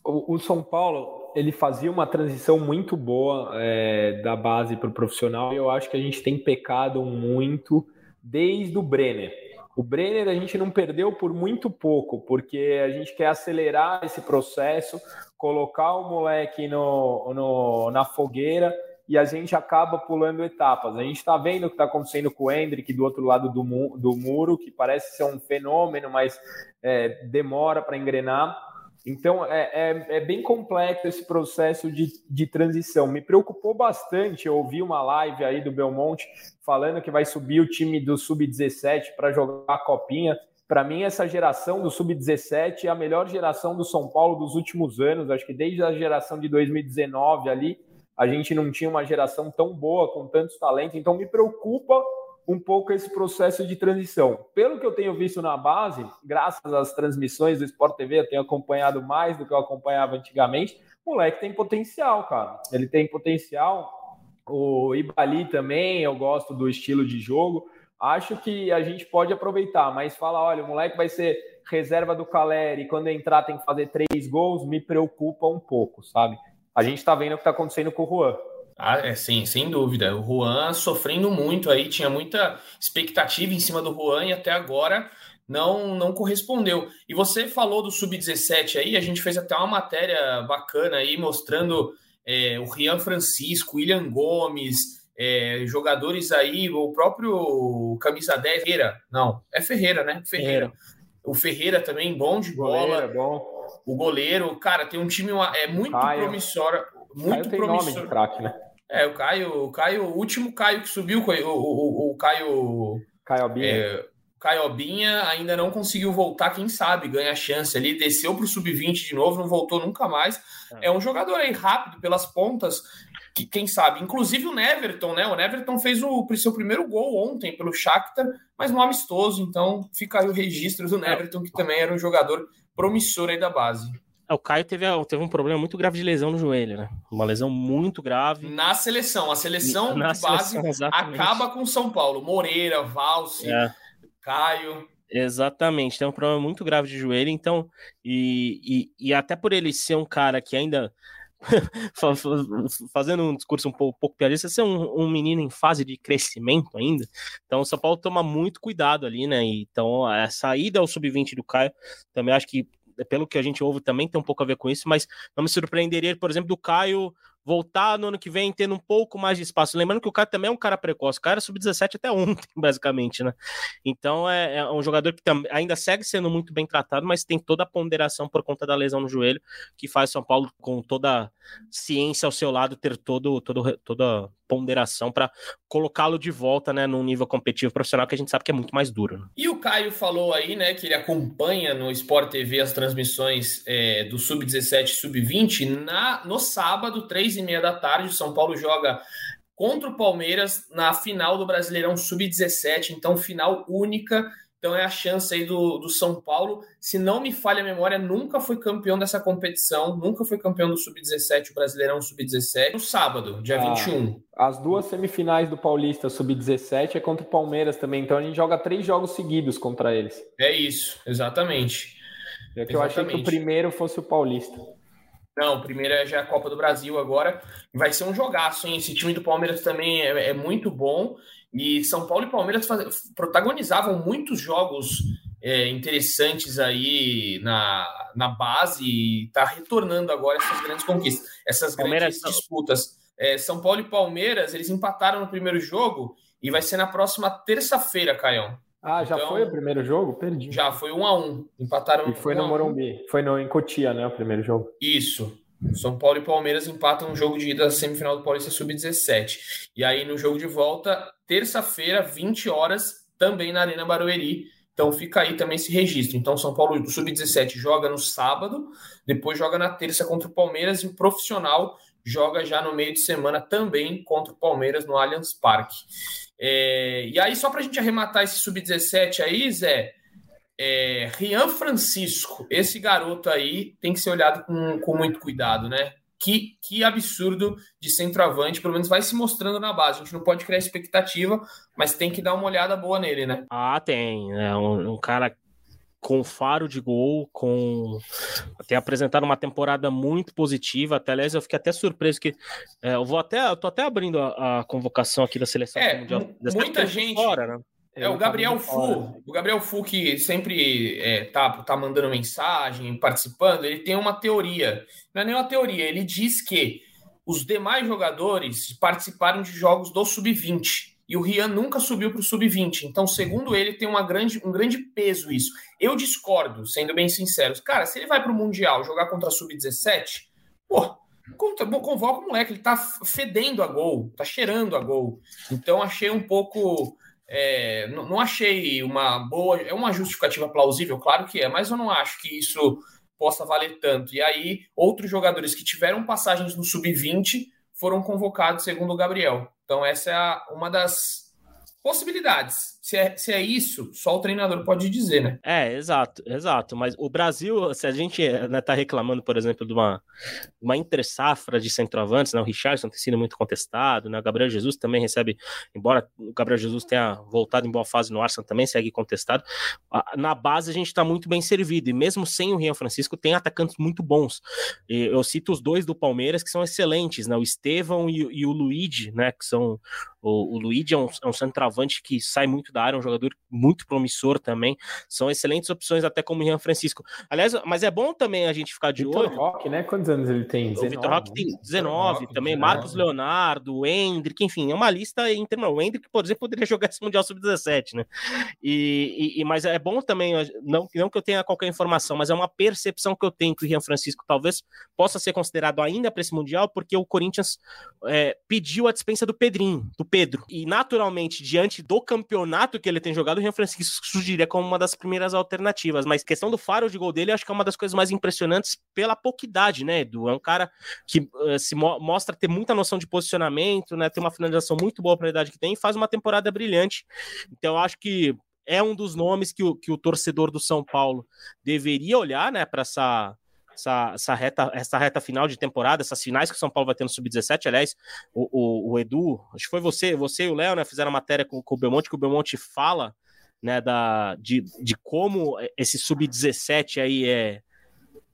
O, o São Paulo ele fazia uma transição muito boa é, da base para o profissional e eu acho que a gente tem pecado muito desde o Brenner. O Brenner a gente não perdeu por muito pouco, porque a gente quer acelerar esse processo, colocar o moleque no, no na fogueira e a gente acaba pulando etapas. A gente está vendo o que está acontecendo com o Hendrick do outro lado do, mu do muro, que parece ser um fenômeno, mas é, demora para engrenar. Então, é, é, é, bem complexo esse processo de, de transição. Me preocupou bastante. Eu ouvi uma live aí do Belmonte falando que vai subir o time do Sub-17 para jogar a Copinha. Para mim, essa geração do Sub-17 é a melhor geração do São Paulo dos últimos anos. Acho que desde a geração de 2019 ali, a gente não tinha uma geração tão boa, com tantos talentos. Então, me preocupa um pouco esse processo de transição. Pelo que eu tenho visto na base, graças às transmissões do Sport TV, eu tenho acompanhado mais do que eu acompanhava antigamente. O moleque tem potencial, cara. Ele tem potencial. O Ibali também, eu gosto do estilo de jogo. Acho que a gente pode aproveitar, mas fala, olha, o moleque vai ser reserva do Caleri e quando entrar tem que fazer três gols, me preocupa um pouco, sabe? A gente tá vendo o que tá acontecendo com o Juan. Ah, é, sim, sem dúvida. O Juan sofrendo muito aí, tinha muita expectativa em cima do Juan e até agora não não correspondeu. E você falou do Sub-17 aí, a gente fez até uma matéria bacana aí mostrando é, o Rian Francisco, William Gomes, é, jogadores aí, o próprio camisa 10, Ferreira, não, é Ferreira, né? Ferreira. Ferreira. O Ferreira também, bom de bola. bom. O goleiro, cara, tem um time é muito Caio. promissor muito Caio promissor. né? É, o Caio, o Caio, o último Caio que subiu, o, o, o Caio. Caiobinha. É, Caiobinha ainda não conseguiu voltar, quem sabe, ganha chance ali, desceu para o sub-20 de novo, não voltou nunca mais. É. é um jogador aí rápido pelas pontas, que quem sabe, inclusive o Neverton, né? O Neverton fez o seu primeiro gol ontem pelo Shakhtar, mas no amistoso, então fica aí o registro do é. Neverton, que também era um jogador promissor aí da base. É, o Caio teve, teve um problema muito grave de lesão no joelho, né? Uma lesão muito grave. Na seleção. A seleção Na de base seleção, acaba com São Paulo. Moreira, Valse, é. Caio. Exatamente, tem um problema muito grave de joelho, então, e, e, e até por ele ser um cara que ainda fazendo um discurso um pouco, um pouco piadista, ser um, um, menino em fase de crescimento ainda. Então, o São Paulo toma muito cuidado ali, né? Então, a saída ao sub-20 do Caio também acho que pelo que a gente ouve, também tem um pouco a ver com isso, mas não me surpreenderia, por exemplo, do Caio voltar no ano que vem tendo um pouco mais de espaço. Lembrando que o cara também é um cara precoce, o cara é sub-17 até ontem, basicamente, né? Então é, é um jogador que ainda segue sendo muito bem tratado, mas tem toda a ponderação por conta da lesão no joelho, que faz São Paulo, com toda a ciência ao seu lado, ter todo, todo, toda, ponderação para colocá-lo de volta, né, num nível competitivo profissional que a gente sabe que é muito mais duro. Né? E o Caio falou aí, né, que ele acompanha no Sport TV as transmissões é, do Sub-17 e Sub-20. Na, no sábado, três e meia da tarde, o São Paulo joga contra o Palmeiras na final do Brasileirão Sub-17, então final única então é a chance aí do, do São Paulo. Se não me falha a memória, nunca foi campeão dessa competição, nunca foi campeão do Sub-17, o Brasileirão Sub-17. No sábado, dia ah, 21. As duas semifinais do Paulista Sub-17 é contra o Palmeiras também, então a gente joga três jogos seguidos contra eles. É isso, exatamente. É que eu achei que o primeiro fosse o Paulista. Não, o primeiro é já a Copa do Brasil agora. Vai ser um jogaço, hein? Esse time do Palmeiras também é, é muito bom. E São Paulo e Palmeiras faz... protagonizavam muitos jogos é, interessantes aí na, na base e está retornando agora essas grandes conquistas, essas Palmeiras grandes disputas. É, São Paulo e Palmeiras, eles empataram no primeiro jogo e vai ser na próxima terça-feira, Caião. Ah, já então, foi o primeiro jogo? Perdi. Já, foi um a um. Empataram. E foi no Morumbi. Foi no, em Cotia, né? O primeiro jogo. Isso. São Paulo e Palmeiras empatam um jogo de ida da semifinal do Paulista Sub-17. E aí, no jogo de volta, terça-feira, 20 horas, também na Arena Barueri. Então fica aí também esse registro. Então, São Paulo Sub-17 joga no sábado, depois joga na terça contra o Palmeiras e o profissional joga já no meio de semana também contra o Palmeiras no Allianz Parque. É... e aí, só para a gente arrematar esse Sub-17 aí, Zé, é, Rian Francisco, esse garoto aí tem que ser olhado com, com muito cuidado, né? Que, que absurdo de centroavante, pelo menos vai se mostrando na base. A gente não pode criar expectativa, mas tem que dar uma olhada boa nele, né? Ah, tem. É um, um cara com faro de gol, com tem apresentado uma temporada muito positiva. Até aliás, eu fiquei até surpreso que é, eu vou até, eu tô até abrindo a, a convocação aqui da seleção é, mundial. Muita gente, fora, né? É, o Gabriel Fu, o Gabriel Fu que sempre é, tá, tá mandando mensagem, participando, ele tem uma teoria. Não é nem uma teoria, ele diz que os demais jogadores participaram de jogos do Sub-20 e o Rian nunca subiu para o Sub-20. Então, segundo ele, tem uma grande, um grande peso isso. Eu discordo, sendo bem sincero. Cara, se ele vai para o Mundial jogar contra a Sub-17, pô, convoca o moleque, ele tá fedendo a gol, tá cheirando a gol. Então, achei um pouco é, não, não, achei uma boa. É uma justificativa plausível, claro que é, mas eu não acho que isso possa valer tanto. E aí, outros jogadores que tiveram passagens no sub-20 foram convocados, segundo o Gabriel. Então, essa é a, uma das possibilidades. Se é, se é isso, só o treinador pode dizer, né? É, exato, exato. Mas o Brasil, se a gente né, tá reclamando, por exemplo, de uma, uma entre-safra de centroavantes, né? O Richardson tem sido muito contestado, né? O Gabriel Jesus também recebe, embora o Gabriel Jesus tenha voltado em boa fase no Arsenal, também segue contestado. Na base a gente está muito bem servido, e mesmo sem o Rian Francisco, tem atacantes muito bons. Eu cito os dois do Palmeiras que são excelentes, né? O Estevão e, e o Luigi, né? Que são. O, o Luigi é um, é um centroavante que sai muito da área, um jogador muito promissor também. São excelentes opções, até como o Ian Francisco. Aliás, mas é bom também a gente ficar de Victor olho. Roque, né? Quantos anos ele tem? 19, o Vitor Roque tem 19 Roque, também, 19. Marcos Leonardo, o Hendrick, enfim, é uma lista interna. O Hendrick, por exemplo, poderia jogar esse Mundial Sub-17, né? E, e, mas é bom também, não, não que eu tenha qualquer informação, mas é uma percepção que eu tenho que o Ian Francisco talvez possa ser considerado ainda para esse Mundial, porque o Corinthians é, pediu a dispensa do Pedrinho, do Pedro. E naturalmente, diante do campeonato campeonato que ele tem jogado, o Rian Francisco surgiria como uma das primeiras alternativas. Mas questão do faro de gol dele, acho que é uma das coisas mais impressionantes pela pouca idade, né, Edu? É um cara que uh, se mo mostra ter muita noção de posicionamento, né? Tem uma finalização muito boa para a idade que tem e faz uma temporada brilhante. Então, acho que é um dos nomes que o, que o torcedor do São Paulo deveria olhar, né, para essa essa, essa, reta, essa reta final de temporada, essas finais que o São Paulo vai ter no Sub-17. Aliás, o, o, o, Edu, acho que foi você, você e o Léo, né, fizeram uma matéria com, com o Belmonte, que o Belmonte fala né, da, de, de como esse Sub-17 aí é,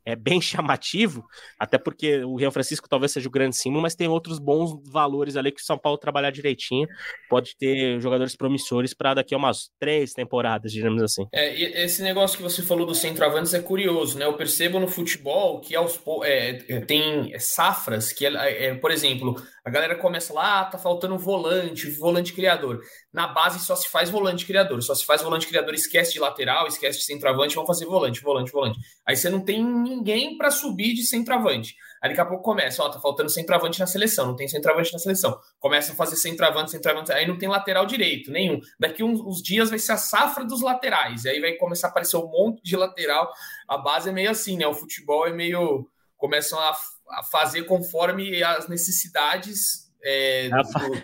é bem chamativo, até porque o Rio Francisco talvez seja o grande símbolo, mas tem outros bons valores ali que o São Paulo trabalhar direitinho, pode ter jogadores promissores para daqui a umas três temporadas, digamos assim. É, esse negócio que você falou do centroavantes é curioso, né? Eu percebo no futebol que aos, é, é, tem safras que, é, é, por exemplo, a galera começa lá, ah, tá faltando volante, volante criador. Na base só se faz volante criador, só se faz volante criador, esquece de lateral, esquece de centroavante, vão fazer volante, volante, volante. Aí você não tem ninguém para subir de centroavante. Aí daqui a pouco começa, ó, tá faltando centroavante na seleção, não tem centroavante na seleção. Começa a fazer centroavante, centroavante, aí não tem lateral direito, nenhum. Daqui uns, uns dias vai ser a safra dos laterais, aí vai começar a aparecer um monte de lateral. A base é meio assim, né? O futebol é meio. começam a, a fazer conforme as necessidades é, do,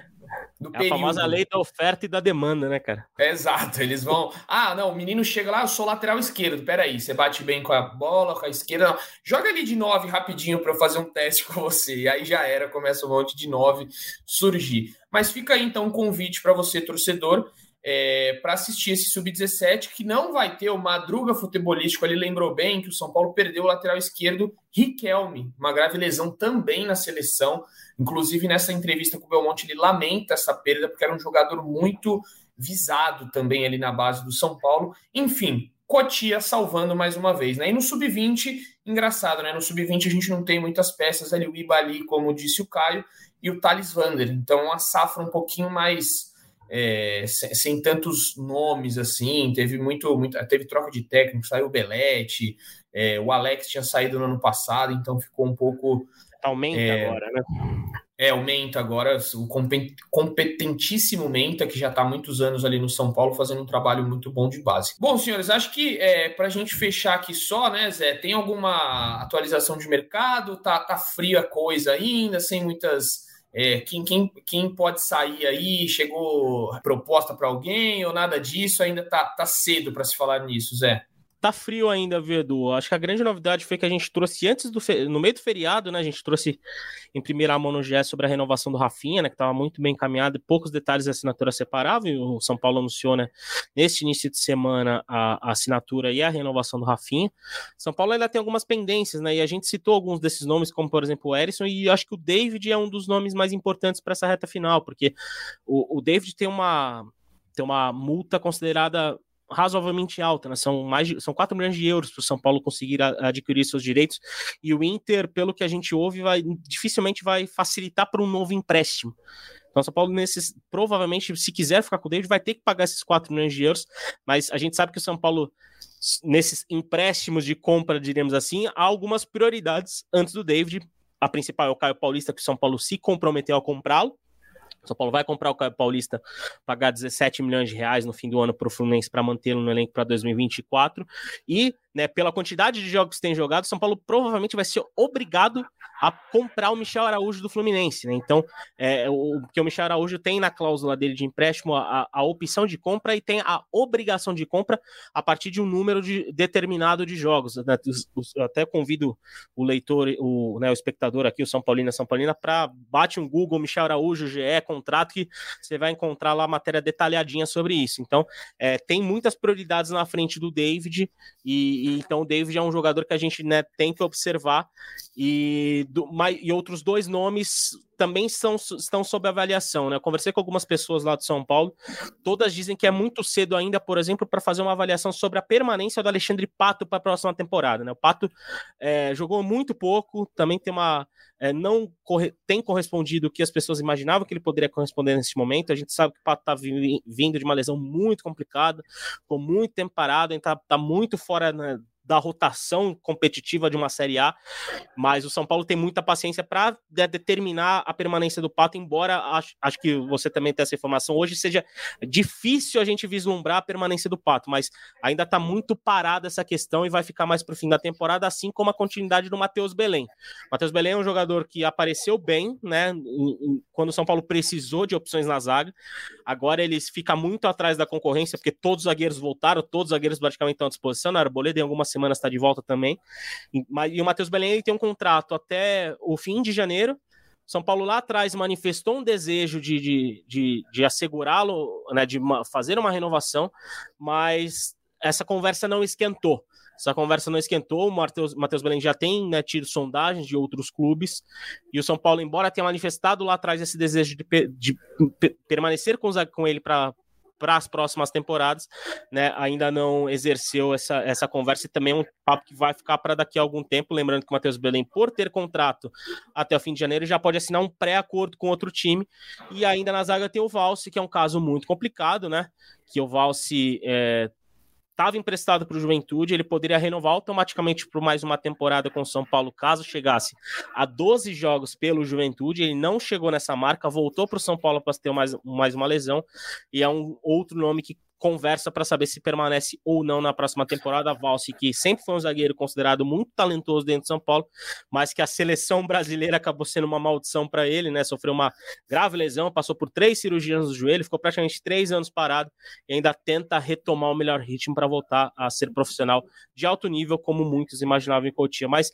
do é a famosa lei da oferta e da demanda, né, cara? Exato, eles vão. Ah, não, o menino chega lá, eu sou lateral esquerdo. Peraí, você bate bem com a bola, com a esquerda. Não. Joga ali de nove rapidinho para eu fazer um teste com você. E aí já era, começa um monte de nove surgir. Mas fica aí então um convite para você, torcedor. É, para assistir esse sub-17, que não vai ter o madruga futebolístico. Ele lembrou bem que o São Paulo perdeu o lateral esquerdo Riquelme, uma grave lesão também na seleção. Inclusive, nessa entrevista com o Belmonte, ele lamenta essa perda, porque era um jogador muito visado também ali na base do São Paulo. Enfim, Cotia salvando mais uma vez. Né? E no sub-20, engraçado, né? No sub-20 a gente não tem muitas peças ali, o Ibali, como disse o Caio, e o Thales Vander. Então, uma safra um pouquinho mais. É, sem, sem, tantos nomes assim, teve muito, muito, teve troca de técnico, saiu o Belete, é, o Alex tinha saído no ano passado, então ficou um pouco Aumenta é, agora, né? É, aumenta agora o competentíssimo Menta, que já está há muitos anos ali no São Paulo, fazendo um trabalho muito bom de base. Bom, senhores, acho que é, para a gente fechar aqui só, né, Zé, tem alguma atualização de mercado? Tá, tá fria a coisa ainda, sem muitas. É, quem, quem, quem pode sair aí? Chegou proposta para alguém ou nada disso? Ainda tá, tá cedo para se falar nisso, Zé? Tá frio ainda, viu, Edu? Acho que a grande novidade foi que a gente trouxe antes do no meio do feriado, né? A gente trouxe em primeira mão no GE sobre a renovação do Rafinha, né? Que estava muito bem encaminhado, poucos detalhes da assinatura separável. O São Paulo anunciou, né? Neste início de semana a, a, assinatura e a renovação do Rafinha. São Paulo ainda tem algumas pendências, né? E a gente citou alguns desses nomes, como por exemplo o Erisson, e acho que o David é um dos nomes mais importantes para essa reta final, porque o, o David tem uma tem uma multa considerada razoavelmente alta, né? São mais de, são 4 milhões de euros para o São Paulo conseguir a, adquirir seus direitos. E o Inter, pelo que a gente ouve, vai dificilmente vai facilitar para um novo empréstimo. Então, São Paulo, nesses, provavelmente, se quiser ficar com o David, vai ter que pagar esses 4 milhões de euros. Mas a gente sabe que o São Paulo, nesses empréstimos de compra, diremos assim, há algumas prioridades antes do David. A principal é o Caio Paulista, que o São Paulo se comprometeu a comprá-lo. São Paulo vai comprar o Paulista, pagar 17 milhões de reais no fim do ano para o Fluminense para mantê-lo no elenco para 2024. E né, pela quantidade de jogos que tem jogado, São Paulo provavelmente vai ser obrigado a comprar o Michel Araújo do Fluminense. Né? Então, é, o que o Michel Araújo tem na cláusula dele de empréstimo a, a, opção de compra e tem a obrigação de compra a partir de um número de, determinado de jogos. Né? Eu até convido o leitor, o, né, o espectador aqui, o São Paulino, São Paulina, para bate um Google Michel Araújo, GE, contrato, que você vai encontrar lá matéria detalhadinha sobre isso. Então, é, tem muitas prioridades na frente do David e, e, então o David é um jogador que a gente né, tem que observar. E, do, e outros dois nomes também são, estão sob avaliação. Né? Eu conversei com algumas pessoas lá de São Paulo, todas dizem que é muito cedo ainda, por exemplo, para fazer uma avaliação sobre a permanência do Alexandre Pato para a próxima temporada. Né? O Pato é, jogou muito pouco, também tem uma. É, não corre, tem correspondido o que as pessoas imaginavam que ele poderia corresponder nesse momento. A gente sabe que o Pato está vindo de uma lesão muito complicada, com muito tempo parado, está tá muito fora né, da rotação competitiva de uma Série A, mas o São Paulo tem muita paciência para determinar a permanência do Pato, embora acho, acho que você também tem essa informação. Hoje, seja difícil a gente vislumbrar a permanência do Pato, mas ainda está muito parada essa questão e vai ficar mais para o fim da temporada, assim como a continuidade do Matheus Belém. Matheus Belém é um jogador que apareceu bem, né, quando o São Paulo precisou de opções na zaga, agora eles fica muito atrás da concorrência, porque todos os zagueiros voltaram, todos os zagueiros praticamente estão à disposição, na Arboleda em algumas semanas está de volta também. E o Matheus Belém ele tem um contrato até o fim de janeiro. São Paulo lá atrás manifestou um desejo de, de, de, de assegurá-lo, né, de fazer uma renovação, mas essa conversa não esquentou. Essa conversa não esquentou. O Matheus Belém já tem né, tido sondagens de outros clubes. E o São Paulo, embora tenha manifestado lá atrás esse desejo de, de permanecer com, com ele para para as próximas temporadas, né? Ainda não exerceu essa, essa conversa e também é um papo que vai ficar para daqui a algum tempo. Lembrando que o Matheus Belém, por ter contrato até o fim de janeiro, já pode assinar um pré-acordo com outro time. E ainda na zaga tem o Valse, que é um caso muito complicado, né? Que o Valse é, estava emprestado para o Juventude, ele poderia renovar automaticamente por mais uma temporada com o São Paulo, caso chegasse a 12 jogos pelo Juventude. Ele não chegou nessa marca, voltou para o São Paulo para ter mais, mais uma lesão, e é um outro nome que conversa para saber se permanece ou não na próxima temporada. Valse, que sempre foi um zagueiro considerado muito talentoso dentro de São Paulo, mas que a seleção brasileira acabou sendo uma maldição para ele, né? Sofreu uma grave lesão, passou por três cirurgias no joelho, ficou praticamente três anos parado e ainda tenta retomar o melhor ritmo para voltar a ser profissional de alto nível, como muitos imaginavam em Coutinho. Mas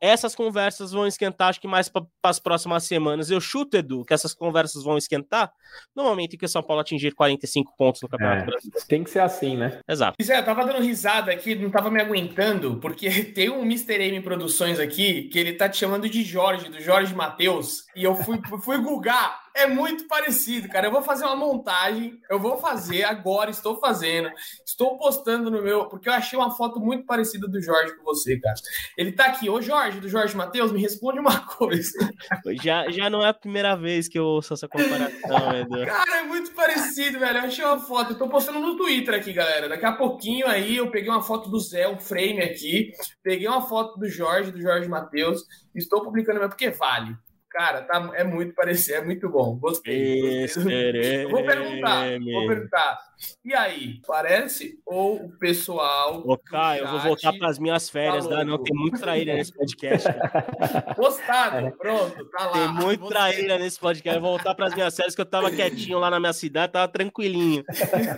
essas conversas vão esquentar, acho que mais para as próximas semanas. Eu chuto, Edu, que essas conversas vão esquentar no momento em que o São Paulo atingir 45 pontos no Campeonato é, Brasileiro. Tem que ser assim, né? Exato. Pois é, eu tava dando risada aqui, não tava me aguentando, porque tem um Mr. M Produções aqui que ele tá te chamando de Jorge, do Jorge Matheus, e eu fui, fui googar é muito parecido, cara. Eu vou fazer uma montagem, eu vou fazer agora, estou fazendo, estou postando no meu, porque eu achei uma foto muito parecida do Jorge com você, cara. Ele tá aqui, ô Jorge, do Jorge Matheus, me responde uma coisa. Já, já não é a primeira vez que eu ouço essa comparação, Edu. Cara, é muito parecido, velho. Eu achei uma foto, eu tô postando no Twitter aqui, galera. Daqui a pouquinho aí eu peguei uma foto do Zé, um frame aqui, peguei uma foto do Jorge, do Jorge Matheus, estou publicando, porque vale. Cara, tá, é muito parecido, é muito bom. Gostei. gostei. Vou perguntar, vou perguntar. E aí, parece ou o pessoal. Ô, Caio, eu vou voltar para as minhas férias, tá não? Tem muito traíra nesse podcast. Postado, pronto, tá lá. Tem muito traíra nesse podcast. Eu vou voltar para as minhas férias, que eu tava quietinho lá na minha cidade, tava tranquilinho.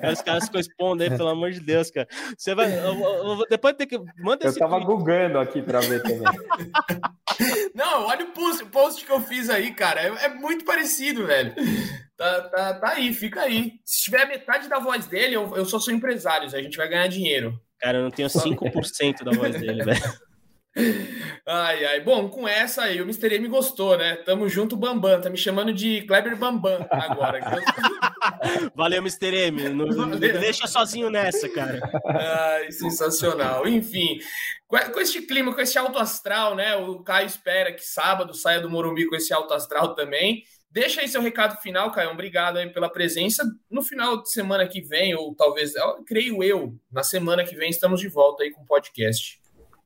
Aí os caras ficam expondo aí, pelo amor de Deus, cara. Você vai. Eu, eu, eu, depois tem que. Manda eu tava googando aqui para ver também. Não, olha o post, post que eu fiz aí, cara. É, é muito parecido, velho. Tá, tá, tá, aí, fica aí. Se tiver metade da voz dele, eu, eu só sou empresário, a gente vai ganhar dinheiro. Cara, eu não tenho 5% da voz dele, velho. Ai, ai. Bom, com essa aí, o Mr. M gostou, né? Tamo junto, Bambam. Tá me chamando de Kleber Bambam agora. Valeu, Mr. M. Não, não deixa sozinho nessa, cara. Ai, sensacional. Enfim, com este clima, com esse alto astral, né? O Caio espera que sábado saia do Morumbi com esse alto astral também. Deixa aí seu recado final, Caio. Obrigado aí pela presença. No final de semana que vem, ou talvez, creio eu, na semana que vem, estamos de volta aí com o podcast.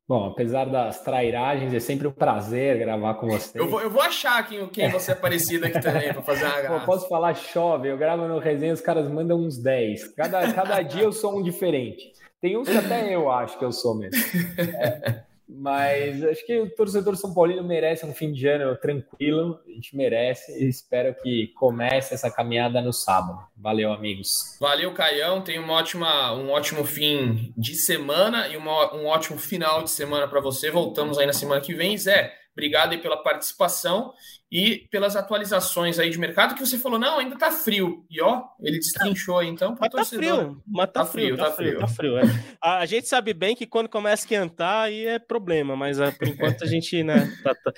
Bom, apesar das trairagens, é sempre um prazer gravar com você. Eu vou, eu vou achar quem, quem você é parecido aqui também, para fazer uma graça. Posso falar chove, eu gravo no resenha, os caras mandam uns 10. Cada, cada dia eu sou um diferente. Tem uns que até eu acho que eu sou mesmo. É. Mas acho que o torcedor São Paulino merece um fim de ano tranquilo, a gente merece e espero que comece essa caminhada no sábado. Valeu, amigos. Valeu, Caião. Tenha uma ótima, um ótimo fim de semana e uma, um ótimo final de semana para você. Voltamos aí na semana que vem. Zé, obrigado pela participação e pelas atualizações aí de mercado que você falou, não, ainda tá frio. E ó, ele destrinchou aí então para torcedor. Tá frio, mas tá, tá frio, tá frio, tá frio. Tá frio é. a, gente sabe bem que quando começa a esquentar aí é problema, mas uh, por enquanto a gente, né, tá, tá,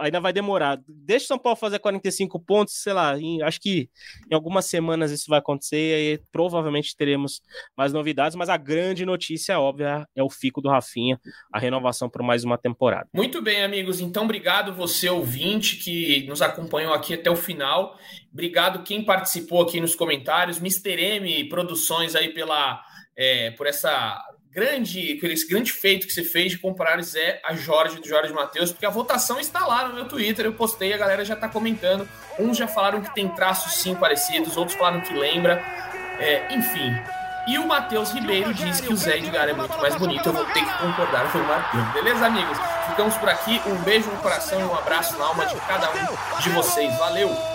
ainda vai demorar. Deixa o São Paulo fazer 45 pontos, sei lá, em, acho que em algumas semanas isso vai acontecer e aí provavelmente teremos mais novidades, mas a grande notícia óbvia é o fico do Rafinha, a renovação por mais uma temporada. Muito bem, amigos, então obrigado você ouvinte que nos acompanhou aqui até o final. Obrigado quem participou aqui nos comentários. Mr. M Produções aí pela é, por essa grande, por esse grande feito que você fez de comparar Zé a Jorge do Jorge Matheus, porque a votação está lá no meu Twitter, eu postei, a galera já está comentando. Uns já falaram que tem traços sim parecidos, outros falaram que lembra. É, enfim, e o Matheus Ribeiro diz que o Zé Edgar é muito mais bonito. Eu vou ter que concordar com o Matheus. Beleza, amigos? Ficamos por aqui. Um beijo no coração e um abraço na alma de cada um de vocês. Valeu!